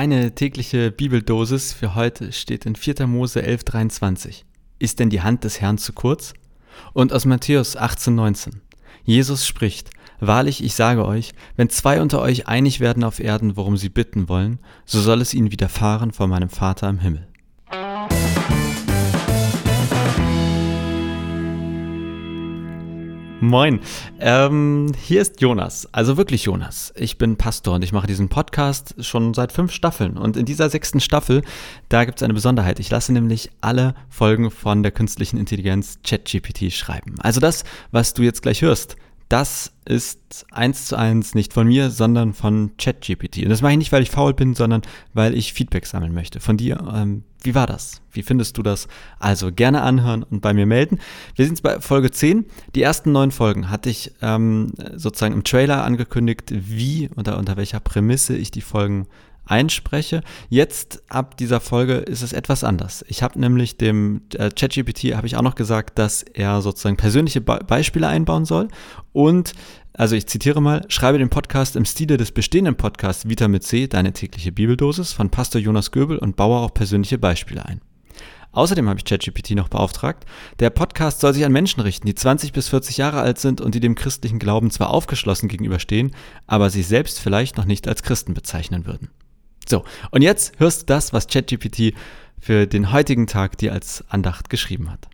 Deine tägliche Bibeldosis für heute steht in 4. Mose 11,23. Ist denn die Hand des Herrn zu kurz? Und aus Matthäus 18,19. Jesus spricht, Wahrlich, ich sage euch, wenn zwei unter euch einig werden auf Erden, worum sie bitten wollen, so soll es ihnen widerfahren vor meinem Vater im Himmel. Moin, ähm, hier ist Jonas, also wirklich Jonas. Ich bin Pastor und ich mache diesen Podcast schon seit fünf Staffeln. Und in dieser sechsten Staffel, da gibt es eine Besonderheit. Ich lasse nämlich alle Folgen von der künstlichen Intelligenz ChatGPT schreiben. Also das, was du jetzt gleich hörst, das ist eins zu eins nicht von mir, sondern von ChatGPT. Und das mache ich nicht, weil ich faul bin, sondern weil ich Feedback sammeln möchte. Von dir, ähm, wie war das? Wie findest du das? Also gerne anhören und bei mir melden. Wir sind bei Folge 10. Die ersten neun Folgen hatte ich ähm, sozusagen im Trailer angekündigt, wie oder unter welcher Prämisse ich die Folgen einspreche. Jetzt ab dieser Folge ist es etwas anders. Ich habe nämlich dem äh, ChatGPT habe ich auch noch gesagt, dass er sozusagen persönliche Be Beispiele einbauen soll und also ich zitiere mal, schreibe den Podcast im Stile des bestehenden Podcasts Vita mit C, deine tägliche Bibeldosis von Pastor Jonas Göbel und baue auch persönliche Beispiele ein. Außerdem habe ich ChatGPT noch beauftragt. Der Podcast soll sich an Menschen richten, die 20 bis 40 Jahre alt sind und die dem christlichen Glauben zwar aufgeschlossen gegenüberstehen, aber sich selbst vielleicht noch nicht als Christen bezeichnen würden. So, und jetzt hörst du das, was ChatGPT für den heutigen Tag dir als Andacht geschrieben hat.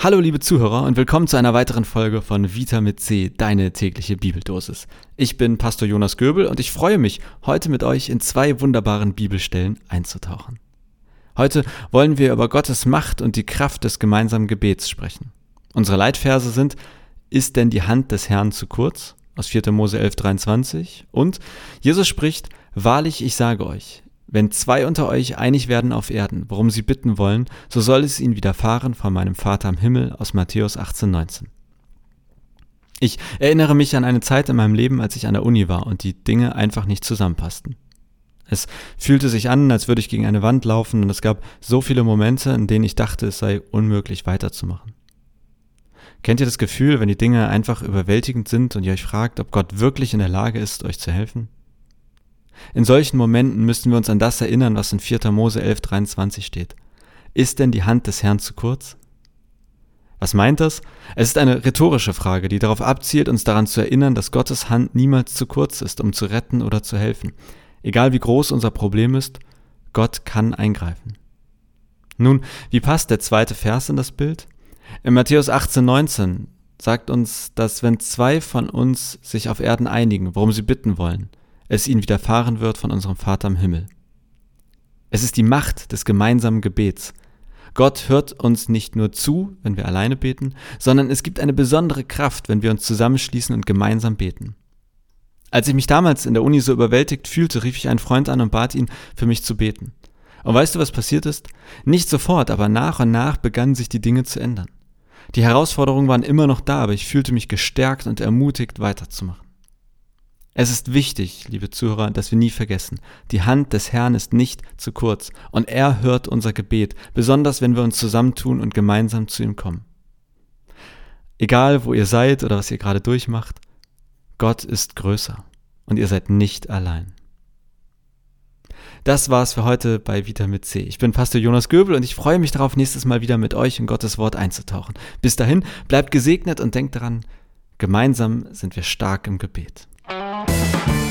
Hallo liebe Zuhörer und willkommen zu einer weiteren Folge von Vita mit C, deine tägliche Bibeldosis. Ich bin Pastor Jonas Göbel und ich freue mich, heute mit euch in zwei wunderbaren Bibelstellen einzutauchen. Heute wollen wir über Gottes Macht und die Kraft des gemeinsamen Gebets sprechen. Unsere Leitverse sind, ist denn die Hand des Herrn zu kurz? Aus 4. Mose 11, 23. Und Jesus spricht, Wahrlich, ich sage euch, wenn zwei unter euch einig werden auf Erden, worum sie bitten wollen, so soll es ihnen widerfahren von meinem Vater im Himmel aus Matthäus 18, 19. Ich erinnere mich an eine Zeit in meinem Leben, als ich an der Uni war und die Dinge einfach nicht zusammenpassten. Es fühlte sich an, als würde ich gegen eine Wand laufen und es gab so viele Momente, in denen ich dachte, es sei unmöglich weiterzumachen. Kennt ihr das Gefühl, wenn die Dinge einfach überwältigend sind und ihr euch fragt, ob Gott wirklich in der Lage ist, euch zu helfen? In solchen Momenten müssen wir uns an das erinnern, was in 4. Mose 11.23 steht. Ist denn die Hand des Herrn zu kurz? Was meint das? Es ist eine rhetorische Frage, die darauf abzielt, uns daran zu erinnern, dass Gottes Hand niemals zu kurz ist, um zu retten oder zu helfen. Egal wie groß unser Problem ist, Gott kann eingreifen. Nun, wie passt der zweite Vers in das Bild? In Matthäus 18,19 sagt uns, dass wenn zwei von uns sich auf Erden einigen, worum sie bitten wollen, es ihnen widerfahren wird von unserem Vater im Himmel. Es ist die Macht des gemeinsamen Gebets. Gott hört uns nicht nur zu, wenn wir alleine beten, sondern es gibt eine besondere Kraft, wenn wir uns zusammenschließen und gemeinsam beten. Als ich mich damals in der Uni so überwältigt fühlte, rief ich einen Freund an und bat ihn, für mich zu beten. Und weißt du, was passiert ist? Nicht sofort, aber nach und nach begannen sich die Dinge zu ändern. Die Herausforderungen waren immer noch da, aber ich fühlte mich gestärkt und ermutigt, weiterzumachen. Es ist wichtig, liebe Zuhörer, dass wir nie vergessen, die Hand des Herrn ist nicht zu kurz und er hört unser Gebet, besonders wenn wir uns zusammentun und gemeinsam zu ihm kommen. Egal, wo ihr seid oder was ihr gerade durchmacht, Gott ist größer und ihr seid nicht allein. Das war's für heute bei Vita mit C. Ich bin Pastor Jonas Göbel und ich freue mich darauf, nächstes Mal wieder mit euch in Gottes Wort einzutauchen. Bis dahin, bleibt gesegnet und denkt daran, gemeinsam sind wir stark im Gebet. Thank you.